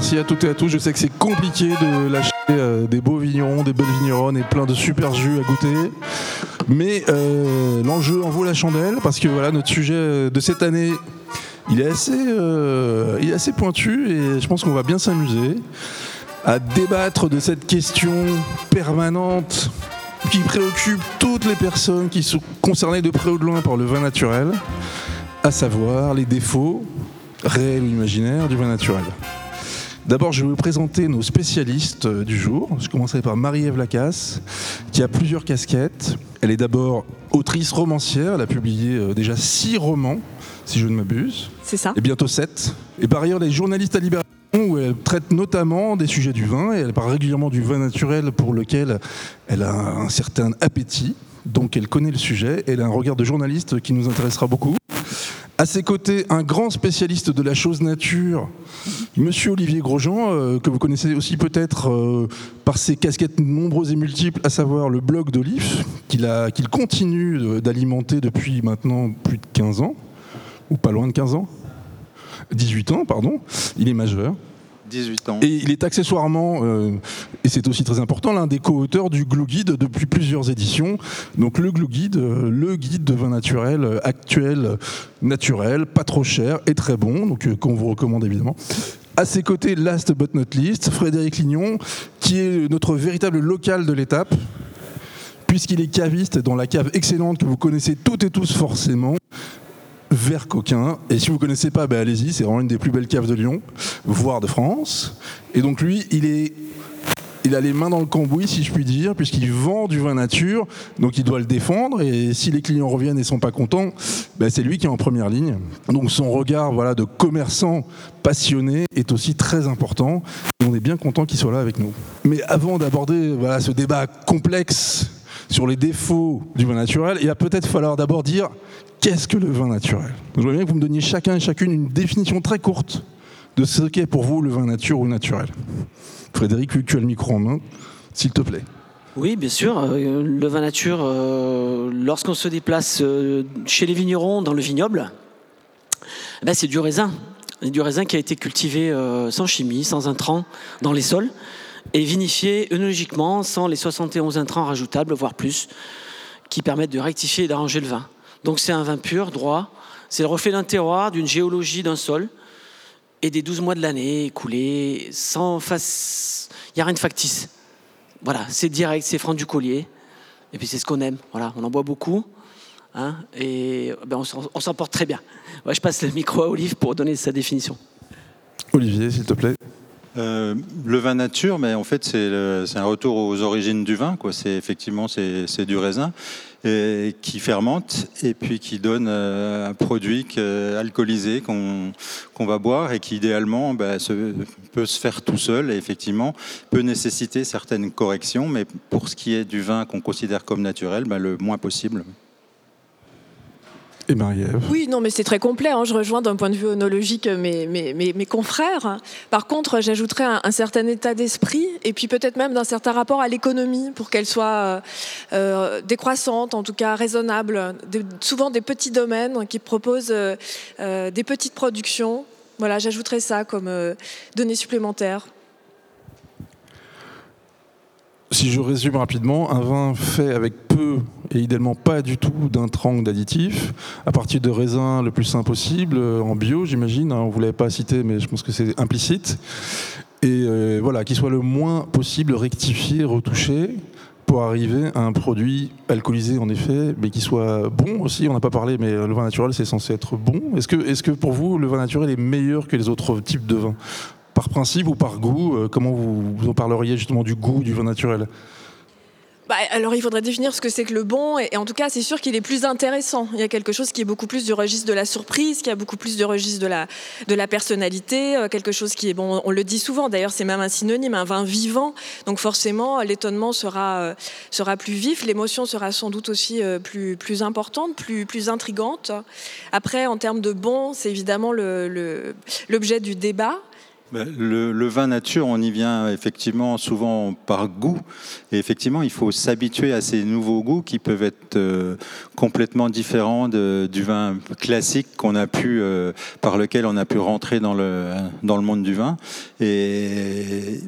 Merci à toutes et à tous. Je sais que c'est compliqué de lâcher euh, des beaux vignerons, des belles vigneronnes et plein de super jus à goûter. Mais euh, l'enjeu en vaut la chandelle parce que voilà, notre sujet de cette année, il est assez, euh, il est assez pointu et je pense qu'on va bien s'amuser à débattre de cette question permanente qui préoccupe toutes les personnes qui sont concernées de près ou de loin par le vin naturel, à savoir les défauts, réels ou imaginaires, du vin naturel. D'abord, je vais vous présenter nos spécialistes euh, du jour. Je commencerai par Marie-Ève Lacasse, qui a plusieurs casquettes. Elle est d'abord autrice romancière. Elle a publié euh, déjà six romans, si je ne m'abuse. C'est ça. Et bientôt sept. Et par ailleurs, elle est journaliste à Libération, où elle traite notamment des sujets du vin. Et elle parle régulièrement du vin naturel pour lequel elle a un certain appétit. Donc elle connaît le sujet. Elle a un regard de journaliste qui nous intéressera beaucoup. À ses côtés, un grand spécialiste de la chose nature, Monsieur Olivier Grosjean, euh, que vous connaissez aussi peut-être euh, par ses casquettes nombreuses et multiples, à savoir le blog d'Olive, qu'il continue d'alimenter depuis maintenant plus de 15 ans, ou pas loin de 15 ans, 18 ans, pardon. Il est majeur. 18 ans. Et il est accessoirement, euh, et c'est aussi très important, l'un des co-auteurs du Glue Guide depuis plusieurs éditions. Donc le Glue Guide, euh, le guide de vin naturel euh, actuel, naturel, pas trop cher et très bon, donc qu'on vous recommande évidemment. À ses côtés, last but not least, Frédéric Lignon, qui est notre véritable local de l'étape, puisqu'il est caviste dans la cave excellente que vous connaissez toutes et tous forcément, Vert Coquin. Et si vous ne connaissez pas, ben allez-y, c'est vraiment une des plus belles caves de Lyon, voire de France. Et donc lui, il est il a les mains dans le cambouis, si je puis dire, puisqu'il vend du vin nature, donc il doit le défendre. Et si les clients reviennent et sont pas contents, ben c'est lui qui est en première ligne. Donc son regard, voilà, de commerçant passionné est aussi très important. Et on est bien content qu'il soit là avec nous. Mais avant d'aborder voilà ce débat complexe sur les défauts du vin naturel, il va peut-être falloir d'abord dire qu'est-ce que le vin naturel? Je voudrais bien que vous me donniez chacun et chacune une définition très courte de ce qu'est pour vous le vin nature ou naturel. Frédéric, tu as le micro en main, s'il te plaît. Oui, bien sûr. Euh, le vin nature, euh, lorsqu'on se déplace euh, chez les vignerons dans le vignoble, eh ben, c'est du raisin. Du raisin qui a été cultivé sans chimie, sans intrants dans les sols, et vinifié œnologiquement sans les 71 intrants rajoutables, voire plus, qui permettent de rectifier et d'arranger le vin. Donc c'est un vin pur, droit. C'est le reflet d'un terroir, d'une géologie, d'un sol, et des 12 mois de l'année écoulés sans face. Il n'y a rien de factice. Voilà, c'est direct, c'est franc du collier. Et puis c'est ce qu'on aime. Voilà, on en boit beaucoup. Hein, et ben, on s'en porte très bien. je passe le micro à Olive pour donner sa définition. Olivier, s'il te plaît. Euh, le vin nature, mais en fait, c'est un retour aux origines du vin. C'est effectivement c'est du raisin qui fermente et puis qui donne euh, un produit alcoolisé qu'on va boire et qui idéalement bah, peut se faire tout seul et effectivement peut nécessiter certaines corrections, mais pour ce qui est du vin qu'on considère comme naturel, bah, le moins possible. Oui, non, mais c'est très complet. Hein. Je rejoins d'un point de vue onologique mes, mes, mes, confrères. Par contre, j'ajouterais un, certain état d'esprit et puis peut-être même d'un certain rapport à l'économie pour qu'elle soit euh, euh, décroissante, en tout cas raisonnable. souvent des petits domaines qui proposent euh, des petites productions. Voilà, j'ajouterais ça comme données supplémentaires. Si je résume rapidement, un vin fait avec peu et idéalement pas du tout d'intrants d'additifs, à partir de raisins le plus sain possible, euh, en bio j'imagine, hein, on ne vous l'avait pas cité mais je pense que c'est implicite, et euh, voilà, qu'il soit le moins possible rectifié, retouché, pour arriver à un produit alcoolisé en effet, mais qui soit bon aussi. On n'a pas parlé, mais le vin naturel c'est censé être bon. Est-ce que, est que pour vous le vin naturel est meilleur que les autres types de vins? Par principe ou par goût euh, Comment vous en parleriez justement du goût du vin naturel? Bah, alors il faudrait définir ce que c'est que le bon, et, en tout cas c'est sûr qu'il est plus intéressant. Il y a quelque chose qui est beaucoup plus du registre de la surprise, qui a beaucoup plus du registre de la, de la personnalité, euh, quelque chose qui est, bon, on le dit souvent d'ailleurs, c'est même un synonyme, un vin vivant, donc forcément l'étonnement sera, euh, sera plus vif, l'émotion sera sans doute aussi plus, plus importante, plus, plus intrigante. Après, en termes de bon, c'est évidemment l'objet le, l'objet du débat. Ben, le, vin nature, on y vient effectivement souvent par goût. Et effectivement, il faut s'habituer à ces nouveaux goûts qui peuvent être euh, complètement différents du vin classique qu'on a pu, euh, par lequel on a pu rentrer dans le, dans le monde du vin. Et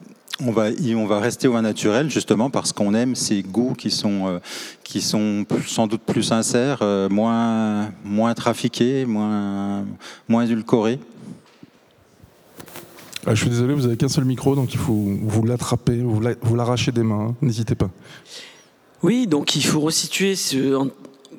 on va, on va rester au vin naturel justement parce qu'on aime ces goûts qui sont, euh, qui sont sans doute plus sincères, moins, moins trafiqués, moins, moins édulcorés. Ah, je suis désolé, vous avez qu'un seul micro, donc il faut vous l'attraper, vous l'arracher des mains, hein. n'hésitez pas. Oui, donc il faut resituer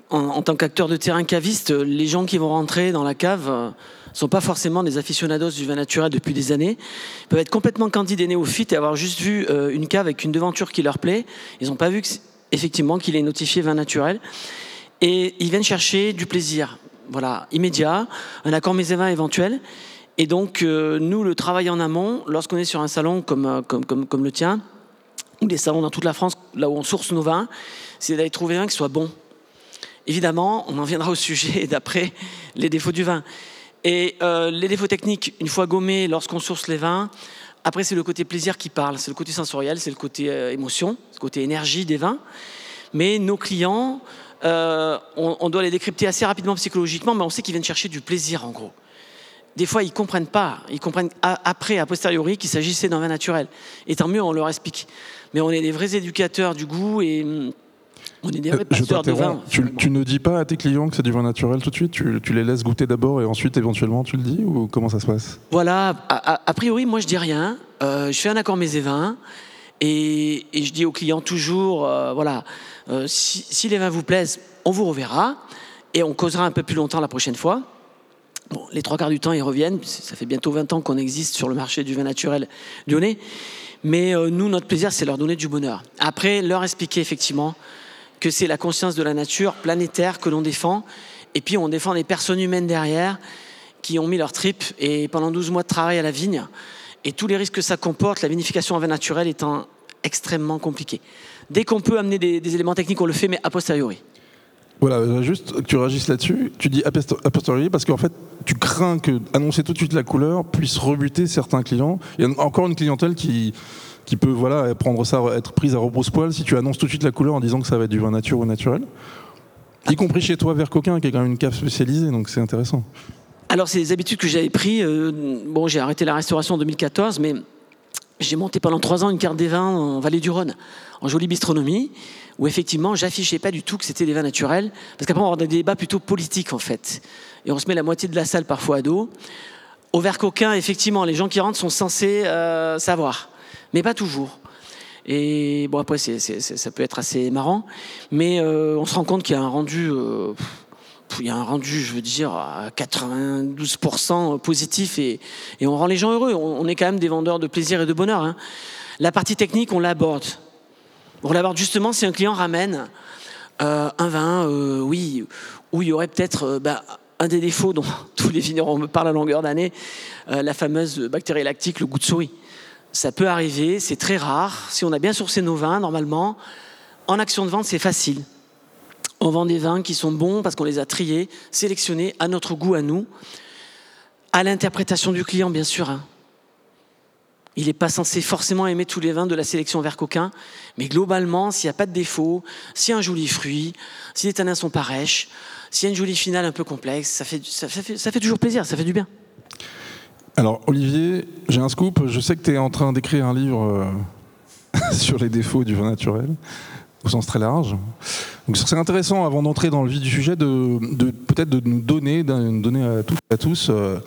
en, tant qu'acteur de terrain caviste, les gens qui vont rentrer dans la cave ne euh, sont pas forcément des aficionados du vin naturel depuis des années. Ils peuvent être complètement candidats et néophytes et avoir juste vu euh, une cave avec une devanture qui leur plaît. Ils n'ont pas vu effectivement qu'il est notifié vin naturel. Et ils viennent chercher du plaisir, voilà, immédiat, un accord vins éventuel. Et donc, euh, nous, le travail en amont, lorsqu'on est sur un salon comme, euh, comme, comme, le tien, ou des salons dans toute la France, là où on source nos vins, c'est d'aller trouver un qui soit bon. Évidemment, on en viendra au sujet d'après les défauts du vin. Et euh, les défauts techniques, une fois gommés lorsqu'on source les vins, après c'est le côté plaisir qui parle, c'est le côté sensoriel, c'est le côté émotion, c'est le côté énergie des vins. Mais nos clients, on doit les décrypter assez rapidement psychologiquement, mais on sait qu'ils viennent chercher du plaisir en gros des fois, ils comprennent pas. Ils comprennent après, a posteriori, qu'il s'agissait d'un vin naturel. Et tant mieux, on leur explique. Mais on est des vrais éducateurs du goût et hum, on est des vrais euh, de vin. Tu, ne dis pas à tes clients que c'est du vin naturel tout de suite? Tu, les laisses goûter d'abord et ensuite, éventuellement, tu le dis? Ou comment ça se passe? Voilà. A, priori, moi, je dis rien. Euh, je fais un accord mes et vins. Et, je dis aux clients toujours, euh, voilà, si, si les vins vous plaisent, on vous reverra. Et on causera un peu plus longtemps la prochaine fois les trois quarts du temps, ils reviennent. Ça fait bientôt 20 ans qu'on existe sur le marché du vin naturel lyonnais. Mais euh, nous, notre plaisir, c'est leur donner du bonheur. Après, leur expliquer effectivement que c'est la conscience de la nature planétaire que l'on défend. Et puis, on défend des personnes humaines derrière qui ont mis leur trip et pendant 12 mois de travail à la vigne. Et tous les risques que ça comporte, la vinification en vin naturel étant extrêmement compliqué. Dès qu'on peut amener des, des éléments techniques, on le fait, mais a posteriori. Voilà, juste que tu réagisses là-dessus. Tu dis a posteriori parce qu'en fait, tu crains que annoncer tout de suite la couleur puisse rebuter certains clients. Il y a encore une clientèle qui, peut voilà, prendre ça, être prise à rebrousse-poil si tu annonces tout de suite la couleur en disant que ça va être du vin nature ou naturel. Y compris chez toi, vers Coquin, qui est quand même une cave spécialisée, donc c'est intéressant. Alors, c'est des habitudes que j'avais pris. Euh, bon, j'ai arrêté la restauration en 2014, mais j'ai monté pendant trois ans une carte des vins en Vallée du Rhône, en jolie bistronomie où effectivement j'affichais pas du tout que c'était des vins naturels, parce qu'après on va avoir des débats plutôt politiques en fait, et on se met la moitié de la salle parfois à dos. Au verre coquin, effectivement, les gens qui rentrent sont censés euh, savoir, mais pas toujours. Et bon après ça peut être assez marrant, mais euh, on se rend compte qu'il y a un rendu, euh, il y a un rendu, je veux dire, à 92% positif et, on rend les gens heureux. On, est quand même des vendeurs de plaisir et de bonheur. Hein. La partie technique, on l'aborde. On l'aborde justement si un client ramène euh, un vin, euh, oui, où il y aurait peut-être euh, bah, un des défauts dont tous les vignerons me parlent à longueur d'année, la fameuse bactérie lactique, le goût de souris. Ça peut arriver, c'est très rare. Si on a bien sourcé nos vins, normalement, en action de vente, c'est facile. On vend des vins qui sont bons parce qu'on les a triés, sélectionnés à notre goût, à nous, à l'interprétation du client, bien sûr. Hein. Il n'est pas censé forcément aimer tous les vins de la sélection vert coquin, mais globalement, s'il n'y a pas de défaut, s'il y a un joli fruit, si les tanins sont pas s'il y a une jolie finale un peu complexe, ça fait, toujours plaisir, ça fait du bien. Alors, Olivier, j'ai un scoop. Je sais que tu es en train d'écrire un livre euh, sur les défauts du vin naturel, au sens très large. Donc, c'est intéressant, avant d'entrer dans le vif du sujet, de, peut-être de nous donner, de donner à à tous euh,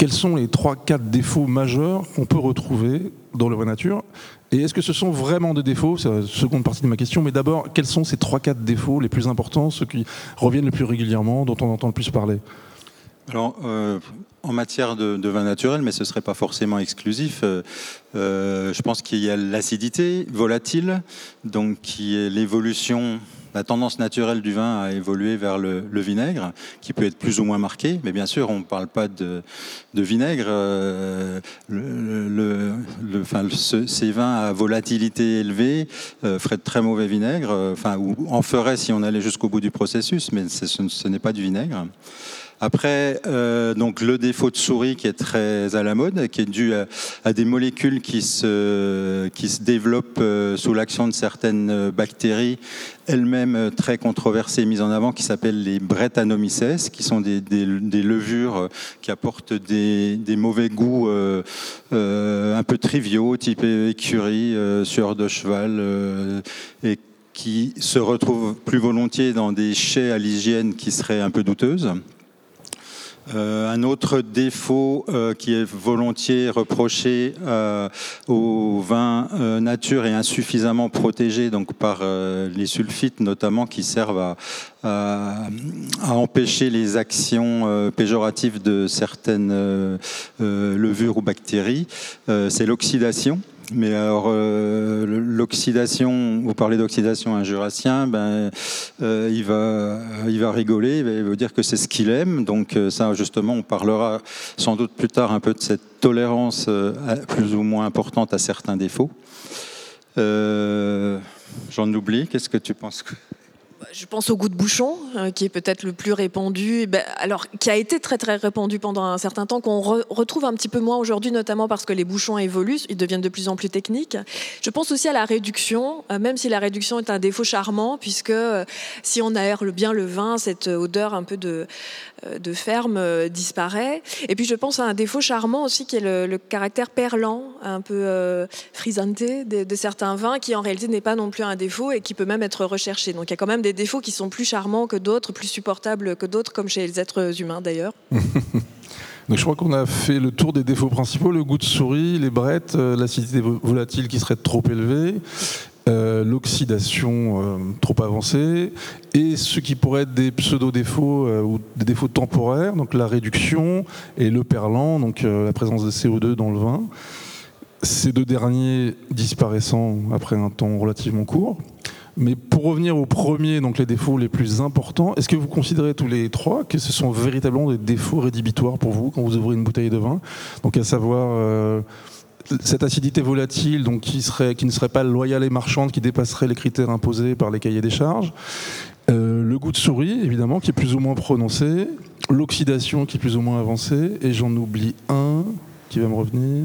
quels sont les 3-4 défauts majeurs qu'on peut retrouver dans le vin nature Et est-ce que ce sont vraiment des défauts? C'est la seconde partie de ma question. Mais d'abord, quels sont ces 3-4 défauts les plus importants, ceux qui reviennent le plus régulièrement, dont on entend le plus parler? Alors, euh, en matière de, vin naturel, mais ce ne serait pas forcément exclusif, euh, euh, je pense qu'il y a l'acidité volatile, donc qui est l'évolution la tendance naturelle du vin a évolué vers le, vinaigre, qui peut être plus ou moins marqué, mais bien sûr, on ne parle pas de, vinaigre. Euh, le, ces vins à volatilité élevée euh, feraient de très mauvais vinaigre, euh, enfin, ou en feraient si on allait jusqu'au bout du processus, mais ce, n'est pas du vinaigre. Après, euh, donc le défaut de souris qui est très à la mode, qui est dû à, des molécules qui se, développent euh, sous l'action de certaines bactéries, elles-mêmes très controversées, mises en avant, qui s'appellent les Brettanomyces, qui sont des, levures qui apportent des, mauvais goûts euh, un peu triviaux, type écurie, sueur de cheval, et qui se retrouvent plus volontiers dans des chais à l'hygiène qui seraient un peu douteuses. Euh, un autre défaut euh, qui est volontiers reproché euh, aux vins nature et insuffisamment protégés donc par les sulfites notamment qui servent à, empêcher les actions péjoratives de certaines levures ou bactéries, c'est l'oxydation. Mais alors, euh, l'oxydation, vous parlez d'oxydation un jurassien, ben, euh, il, va, il va rigoler, il va, dire que c'est ce qu'il aime. Donc euh, ça, justement, on parlera sans doute plus tard un peu de cette tolérance plus ou moins importante à certains défauts. J'en oublie, qu'est-ce que tu penses je pense au goût de bouchon, euh, qui est peut-être le plus répandu, ben, alors qui a été très très répandu pendant un certain temps, qu'on retrouve un petit peu moins aujourd'hui, notamment parce que les bouchons évoluent, ils deviennent de plus en plus techniques. Je pense aussi à la réduction, euh, même si la réduction est un défaut charmant, puisque euh, si on aère bien le vin, cette odeur un peu de, de ferme disparaît. Et puis je pense à un défaut charmant aussi, qui est le, caractère perlant, un peu frisanté de, de certains vins, qui en réalité n'est pas non plus un défaut et qui peut même être recherché. Donc il y a quand même des défauts qui sont plus charmants que d'autres, plus supportables que d'autres, comme chez les êtres humains d'ailleurs. Donc je crois qu'on a fait le tour des défauts principaux, le goût de souris, les brettes, euh, l'acidité volatile qui serait trop élevée, euh, l'oxydation euh, trop avancée, et ce qui pourrait être des pseudo-défauts ou des défauts temporaires, donc la réduction et le perlant, donc la présence de CO2 dans le vin. Ces deux derniers disparaissant après un temps relativement court. Mais pour revenir au premier, donc les défauts les plus importants, est-ce que vous considérez tous les trois que ce sont véritablement des défauts rédhibitoires pour vous quand vous ouvrez une bouteille de vin? Donc à savoir euh, cette acidité volatile, qui ne serait pas loyale et marchande, qui dépasserait les critères imposés par les cahiers des charges. Euh, le goût de souris, évidemment, qui est plus ou moins prononcé. L'oxydation, qui est plus ou moins avancée. Et j'en oublie un qui va me revenir.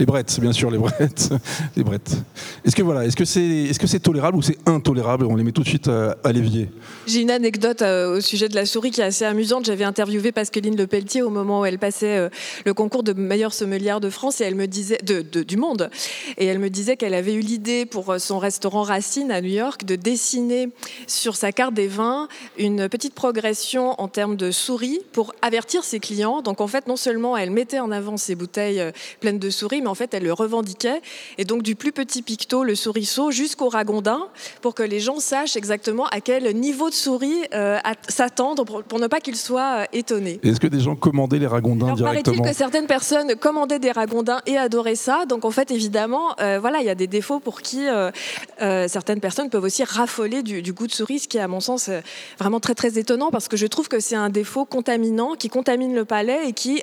Les brettes, bien sûr, les brettes. les brettes. Est-ce que voilà, est-ce que c'est est -ce c'est tolérable ou c'est intolérable On les met tout de suite à, l'évier. J'ai une anecdote euh, au sujet de la souris qui est assez amusante. J'avais interviewé Pascaline Le Pelletier au moment où elle passait euh, le concours de meilleure sommelière de France et elle me disait de, du monde et elle me disait qu'elle avait eu l'idée pour euh, son restaurant Racine à New York de dessiner sur sa carte des vins une petite progression en termes de souris pour avertir ses clients. Donc en fait, non seulement elle mettait en avant ses bouteilles pleines de souris mais en fait, elle le revendiquait. Et donc, du plus petit picto, le souriceau, jusqu'au ragondin, pour que les gens sachent exactement à quel niveau de souris euh, s'attendre pour, ne pas qu'ils soient euh, étonnés. Est-ce que des gens commandaient les ragondins Alors, directement Paraît-il que certaines personnes commandaient des ragondins et adoraient ça. Donc, en fait, évidemment, euh, voilà, il y a des défauts pour qui certaines personnes peuvent aussi raffoler du, du, goût de souris, ce qui est, à mon sens, vraiment très, très étonnant parce que je trouve que c'est un défaut contaminant qui contamine le palais et qui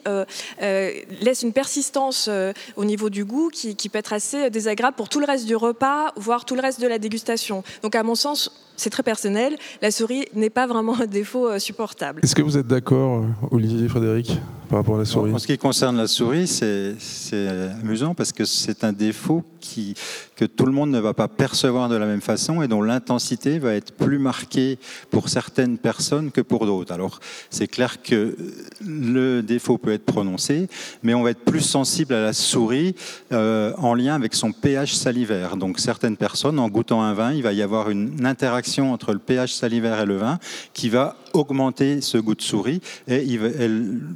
laisse une persistance au niveau du goût qui, peut être assez désagréable pour tout le reste du repas, voire tout le reste de la dégustation. Donc à mon sens, c'est très personnel. La souris n'est pas vraiment un défaut euh, supportable. Est-ce que vous êtes d'accord, euh, Olivier Frédéric, par rapport à la souris En ce qui concerne la souris, c'est amusant parce que c'est un défaut qui, que tout le monde ne va pas percevoir de la même façon et dont l'intensité va être plus marquée pour certaines personnes que pour d'autres. Alors, c'est clair que le défaut peut être prononcé, mais on va être plus sensible à la souris euh, en lien avec son pH salivaire. Donc, certaines personnes, en goûtant un vin, il va y avoir une interaction entre le pH salivaire et le vin qui va augmenter ce goût de souris. Et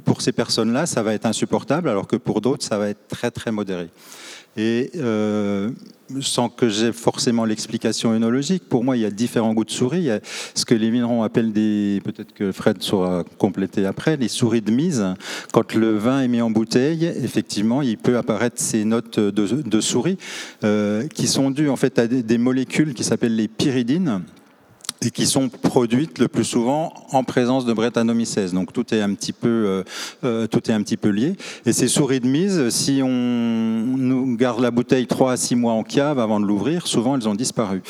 pour ces personnes-là, ça va être insupportable, alors que pour d'autres, ça va être très, très modéré. Et euh, sans que j'ai forcément l'explication œnologique, pour moi, il y a différents goûts de souris. Il y a ce que les vignerons appellent des, peut-être que Fred saura compléter après, les souris de mise. Quand le vin est mis en bouteille, effectivement, il peut apparaître ces notes de, souris euh, qui sont dues en fait à des molécules qui s'appellent les pyridines et qui sont produites le plus souvent en présence de Brettanomyces. Donc tout est un petit peu, euh, euh, tout est un petit peu lié. Et ces souris de mise, si on nous garde la bouteille 3 à 6 mois en cave avant de l'ouvrir, souvent elles ont disparu.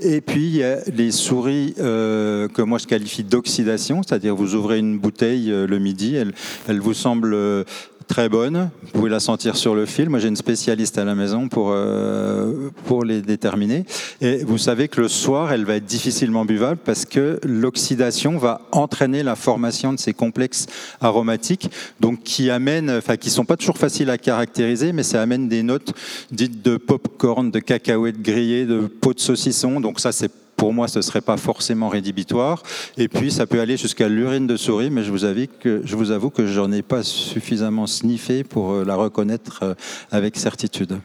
Et puis il y a les souris euh, que moi je qualifie d'oxydation, c'est-à-dire vous ouvrez une bouteille le midi, elle, elle vous semble très bonne. Vous pouvez la sentir sur le fil. Moi, j'ai une spécialiste à la maison pour, euh, pour les déterminer. Et vous savez que le soir, elle va être difficilement buvable parce que l'oxydation va entraîner la formation de ces complexes aromatiques, donc qui amènent, enfin, qui sont pas toujours faciles à caractériser, mais ça amène des notes dites de pop-corn, de cacahuètes grillées, de peau de saucisson. Donc ça, c'est pour moi, ce ne serait pas forcément rédhibitoire. Et puis, ça peut aller jusqu'à l'urine de souris, mais je vous, avoue que, je vous avoue que j'en ai pas suffisamment sniffé pour euh, la reconnaître euh, avec certitude.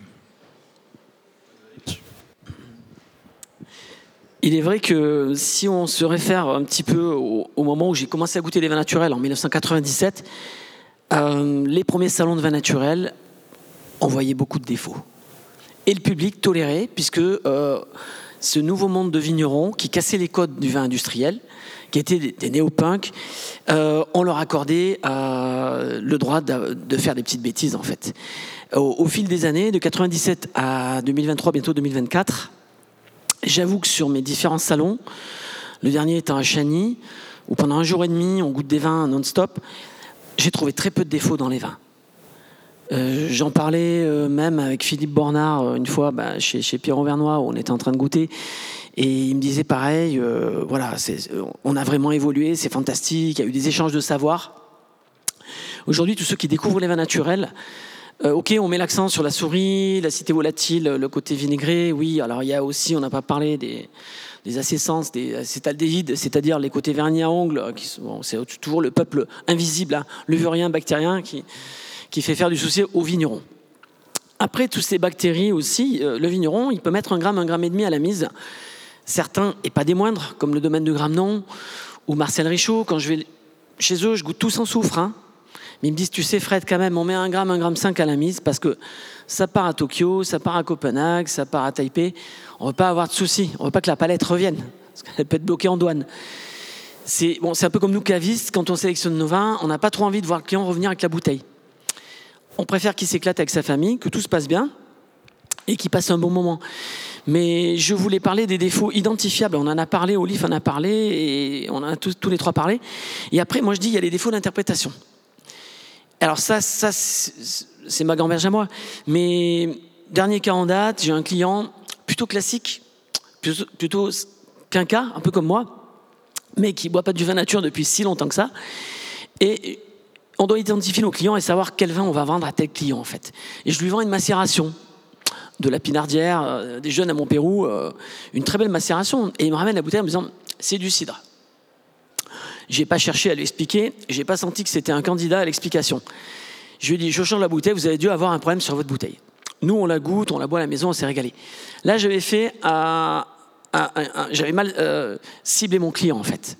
Il est vrai que si on se réfère un petit peu au, moment où j'ai commencé à goûter les vins naturels en 1997, euh, les premiers salons de vins naturels, on voyait beaucoup de défauts. Et le public tolérait, puisque ce nouveau monde de vignerons qui cassait les codes du vin industriel, qui étaient des, néo-punks, euh, on leur accordait euh, le droit de, faire des petites bêtises en fait. Au, fil des années, de 97 à 2023, bientôt 2024, j'avoue que sur mes différents salons, le dernier étant à Chagny, où pendant un jour et demi on goûte des vins non-stop, j'ai trouvé très peu de défauts dans les vins. Euh, j'en parlais euh, même avec Philippe Bornard euh, une fois bah, chez, chez Pierre Auvernois où on était en train de goûter. Et il me disait pareil, voilà, on a vraiment évolué, c'est fantastique, il y a eu des échanges de savoir. Aujourd'hui, tous ceux qui découvrent les vins naturels, ok, on met l'accent sur la souris, la cité volatile, le côté vinaigré, oui. Alors il y a aussi, on n'a pas parlé des, des des acétaldéhydes, c'est-à-dire les côtés vernis à ongles, qui c'est toujours le peuple invisible, hein, levurien, bactérien, qui, qui fait faire du souci aux vignerons. Après, toutes ces bactéries aussi, euh, le vigneron, il peut mettre un gramme, un gramme et demi à la mise. Certains, et pas des moindres, comme le domaine de Gramenon ou Marcel Richaud, quand je vais chez eux, je goûte tout sans soufre. Hein. Mais ils me disent, tu sais Fred, quand même, on met un gramme, un gramme cinq à la mise, parce que ça part à Tokyo, ça part à Copenhague, ça part à Taipei. On ne veut pas avoir de soucis, on ne veut pas que la palette revienne, parce qu'elle peut être bloquée en douane. C'est bon, un peu comme nous cavistes, quand on sélectionne nos vins, on n'a pas trop envie de voir le client revenir avec la bouteille on préfère qu'il s'éclate avec sa famille, que tout se passe bien et qu'il passe un bon moment. Mais je voulais parler des défauts identifiables. On en a parlé, Olive en a parlé, et on en a tous, les trois parlé. Et après, moi, je dis, il y a les défauts d'interprétation. Alors ça, ça c'est ma gamberge à moi. Mais dernier cas en date, j'ai un client plutôt classique, plutôt, plutôt quinca, un peu comme moi, mais qui boit pas du vin nature depuis si longtemps que ça. Et on doit identifier nos clients et savoir quel vin on va vendre à tel client en fait. Et je lui vends une macération de la pinardière, euh, des jeunes à Montpérou, euh, une très belle macération. Et il me ramène la bouteille en me disant c'est du cidre. J'ai pas cherché à lui expliquer, j'ai pas senti que c'était un candidat à l'explication. Je lui ai je change la bouteille, vous avez dû avoir un problème sur votre bouteille. Nous, on la goûte, on la boit à la maison, on s'est régalé. Là, j'avais fait à, j'avais mal euh, ciblé mon client en fait.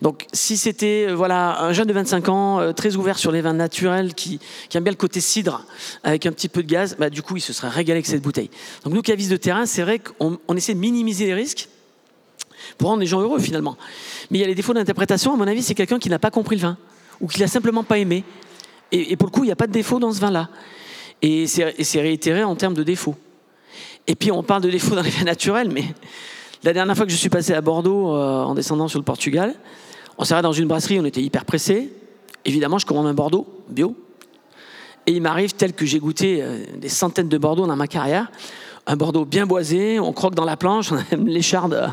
Donc si c'était euh, voilà un jeune de 25 ans euh, très ouvert sur les vins naturels qui, aime bien le côté cidre avec un petit peu de gaz, bah, du coup il se serait régalé avec cette bouteille. Donc nous cavistes de terrain, c'est vrai qu'on essaie de minimiser les risques pour rendre les gens heureux finalement. Mais il y a les défauts d'interprétation. À mon avis, c'est quelqu'un qui n'a pas compris le vin ou qui l'a simplement pas aimé. Et, pour le coup, il n'y a pas de défaut dans ce vin-là. Et c'est réitéré en termes de défauts. Et puis on parle de défauts dans les vins naturels, mais la dernière fois que je suis passé à Bordeaux euh, en descendant sur le Portugal, on s'arrête dans une brasserie, on était hyper pressé. Évidemment, je commande un Bordeaux bio. Et il m'arrive, tel que j'ai goûté euh, des centaines de Bordeaux dans ma carrière, un Bordeaux bien boisé, on croque dans la planche, on a même l'écharde euh,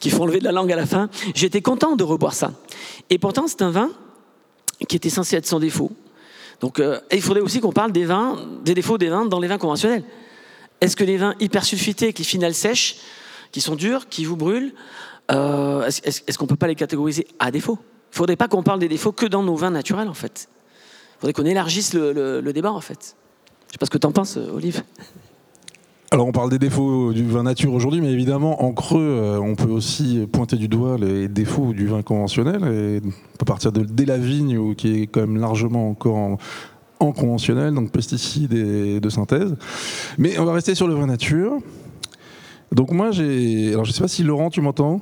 qui font lever de la langue à la fin. J'étais content de reboire ça. Et pourtant, c'est un vin qui était censé être sans défaut. Donc, il faudrait aussi qu'on parle des vins, des défauts des vins dans les vins conventionnels. Est-ce que les vins hyper sulfités avec les finales sèches qui sont durs, qui vous brûlent, euh, est-ce qu'on ne peut pas les catégoriser à défaut? Il ne faudrait pas qu'on parle des défauts que dans nos vins naturels, en fait. Il faudrait qu'on élargisse le, débat, en fait. Je ne sais pas ce que tu en penses, Olive. Alors on parle des défauts du vin nature aujourd'hui, mais évidemment en creux, euh, on peut aussi pointer du doigt les défauts du vin conventionnel. Et on peut partir de dès la vigne, qui est quand même largement encore en, en conventionnel, donc pesticides et de synthèse. Mais on va rester sur le vin nature. Donc moi j'ai, alors je sais pas si Laurent tu m'entends.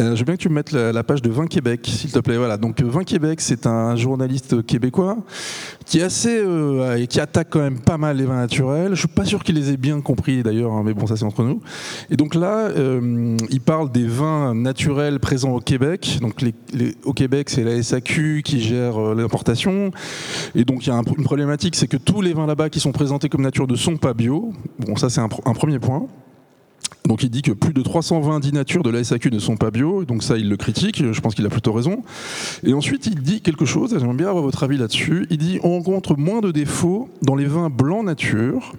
Euh, je veux bien que tu me mettes la, page de Vin Québec, s'il te plaît. Voilà. Donc Vin Québec, c'est un journaliste québécois assez, euh, qui attaque quand même pas mal les vins naturels. Je suis pas sûr qu'il les ait bien compris d'ailleurs, hein, mais bon, ça c'est entre nous. Et donc là, euh, il parle des vins naturels présents au Québec. Donc au Québec, c'est la SAQ qui gère l'importation. Et donc il y a une problématique, c'est que tous les vins là-bas qui sont présentés comme nature ne sont pas bio. Bon, ça c'est un premier point. Donc il dit que plus de 320 dits natures de la SAQ ne sont pas bio, donc ça il le critique, je pense qu'il a plutôt raison. Et ensuite il dit quelque chose, j'aimerais bien avoir votre avis là-dessus, il dit on rencontre moins de défauts dans les vins blancs nature,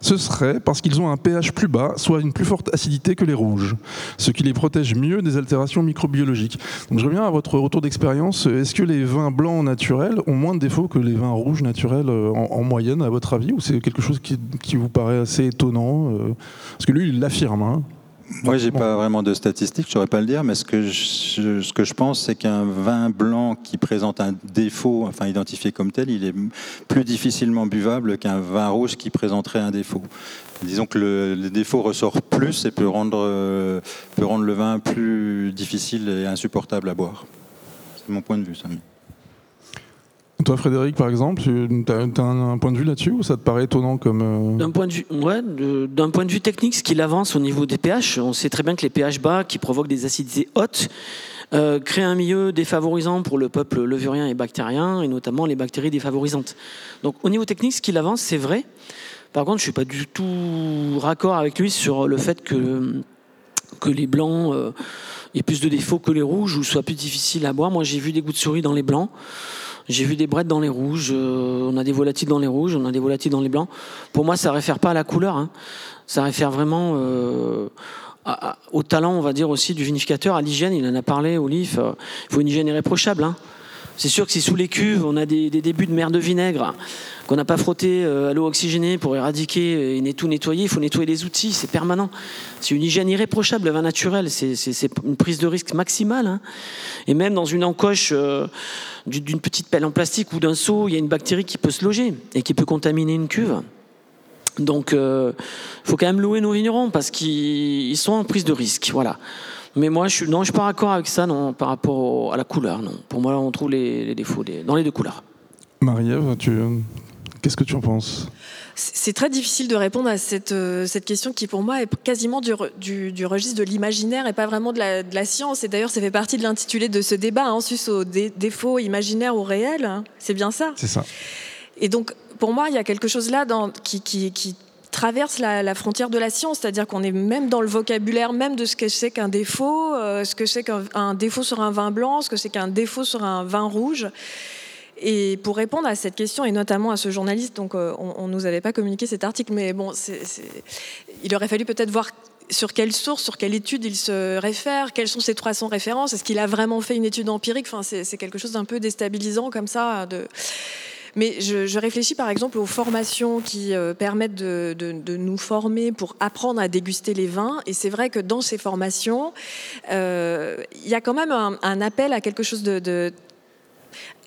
ce serait parce qu'ils ont un pH plus bas, soit une plus forte acidité que les rouges, ce qui les protège mieux des altérations microbiologiques. Donc je reviens à votre retour d'expérience. Est-ce que les vins blancs naturels ont moins de défauts que les vins rouges naturels euh, en, moyenne, à votre avis, ou c'est quelque chose qui, vous paraît assez étonnant euh, Parce que lui, il l'affirme. Hein. Moi, j'ai pas vraiment de statistiques, je saurais pas le dire, mais ce que je, ce que je pense, c'est qu'un vin blanc qui présente un défaut, enfin identifié comme tel, il est plus difficilement buvable qu'un vin rouge qui présenterait un défaut. Disons que le, défaut ressort plus et peut rendre, euh, peut rendre le vin plus difficile et insupportable à boire. C'est mon point de vue, ça. Toi, Frédéric, par exemple, tu as, un, point de vue là-dessus ou ça te paraît étonnant comme. Euh, d'un point, de vue, ouais, point de vue technique, ce qu'il avance au niveau des pH, on sait très bien que les pH bas qui provoquent des acidités hautes euh, créent un milieu défavorisant pour le peuple levurien et bactérien, et notamment les bactéries défavorisantes. Donc, au niveau technique, ce qu'il avance, c'est vrai. Par contre, je ne suis pas du tout raccord avec lui sur le fait que, que les blancs euh, aient plus de défauts que les rouges ou soient plus difficiles à boire. Moi, j'ai vu des goûts de souris dans les blancs. J'ai vu des brettes dans les rouges, euh, on a des volatiles dans les rouges, on a des volatiles dans les blancs. Pour moi, ça réfère pas à la couleur, hein. ça réfère vraiment euh, au talent, on va dire aussi, du vinificateur, à l'hygiène. Il en a parlé, Olif. Euh, il faut une hygiène irréprochable. Hein. C'est sûr que si sous les cuves, on a des, débuts de mer de vinaigre, qu'on n'a pas frotté à l'eau oxygénée pour éradiquer et tout nettoyer, il faut nettoyer les outils, c'est permanent. C'est une hygiène irréprochable, le vin naturel, c'est une prise de risque maximale. Hein. Et même dans une encoche d'une petite pelle en plastique ou d'un seau, il y a une bactérie qui peut se loger et qui peut contaminer une cuve. Donc, il euh, faut quand même louer nos vignerons parce qu'ils sont en prise de risque. Voilà. Mais moi, je suis, non, je suis pas d'accord avec ça, non, par rapport à la couleur. Non. Pour moi, on trouve les, défauts dans les deux couleurs. Marie-Ève, qu'est-ce que tu en penses? C'est très difficile de répondre à cette, euh, cette question qui, pour moi, est quasiment du, du, registre de l'imaginaire et pas vraiment de la, de la science. Et d'ailleurs, ça fait partie de l'intitulé de ce débat, en hein, sus aux défauts imaginaires ou réels. Hein. C'est bien ça? C'est ça. Et donc, pour moi, il y a quelque chose là dans, qui, qui, qui traverse la, frontière de la science, c'est-à-dire qu'on est même dans le vocabulaire même de ce que c'est qu'un défaut, euh, ce que c'est qu'un défaut sur un vin blanc, ce que c'est qu'un défaut sur un vin rouge. Et pour répondre à cette question, et notamment à ce journaliste, donc euh, on ne nous avait pas communiqué cet article, mais bon, il aurait fallu peut-être voir sur quelle source, sur quelle étude il se réfère, quelles sont ses 300 références, est-ce qu'il a vraiment fait une étude empirique? Enfin, C'est quelque chose d'un peu déstabilisant comme ça. Mais je, réfléchis par exemple aux formations qui euh, permettent de, nous former pour apprendre à déguster les vins. Et c'est vrai que dans ces formations, euh, il y a quand même un, appel à quelque chose de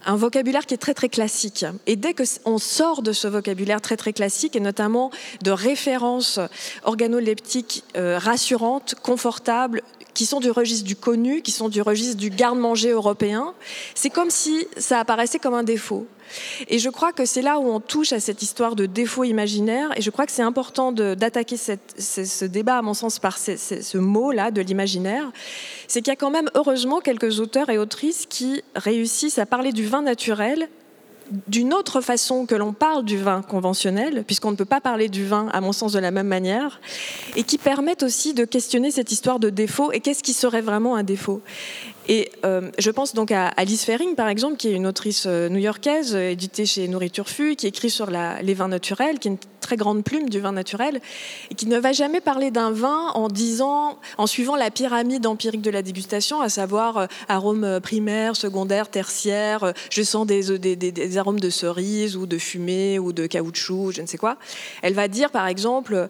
un vocabulaire qui est très très classique. Et dès qu'on sort de ce vocabulaire très très classique, et notamment de références organoleptiques euh, rassurantes, confortables, qui sont du registre du connu, qui sont du registre du garde-manger européen, c'est comme si ça apparaissait comme un défaut. Et je crois que c'est là où on touche à cette histoire de défaut imaginaire. Et je crois que c'est important d'attaquer ce débat, à mon sens, par ce, mot-là de l'imaginaire. C'est qu'il y a quand même, heureusement, quelques auteurs et autrices qui réussissent à parler du vin naturel d'une autre façon que l'on parle du vin conventionnel, puisqu'on ne peut pas parler du vin, à mon sens, de la même manière, et qui permettent aussi de questionner cette histoire de défaut et qu'est-ce qui serait vraiment un défaut. Et euh, je pense donc à Alice Fering, par exemple, qui est une autrice euh, new-yorkaise, euh, éditée chez Nourriture Fu, qui écrit sur les vins naturels, qui est une très grande plume du vin naturel, et qui ne va jamais parler d'un vin en disant, en suivant la pyramide empirique de la dégustation, à savoir arômes primaires, secondaires, tertiaires, je sens des, des, arômes de cerise ou de fumée ou de caoutchouc, je ne sais quoi. Elle va dire, par exemple,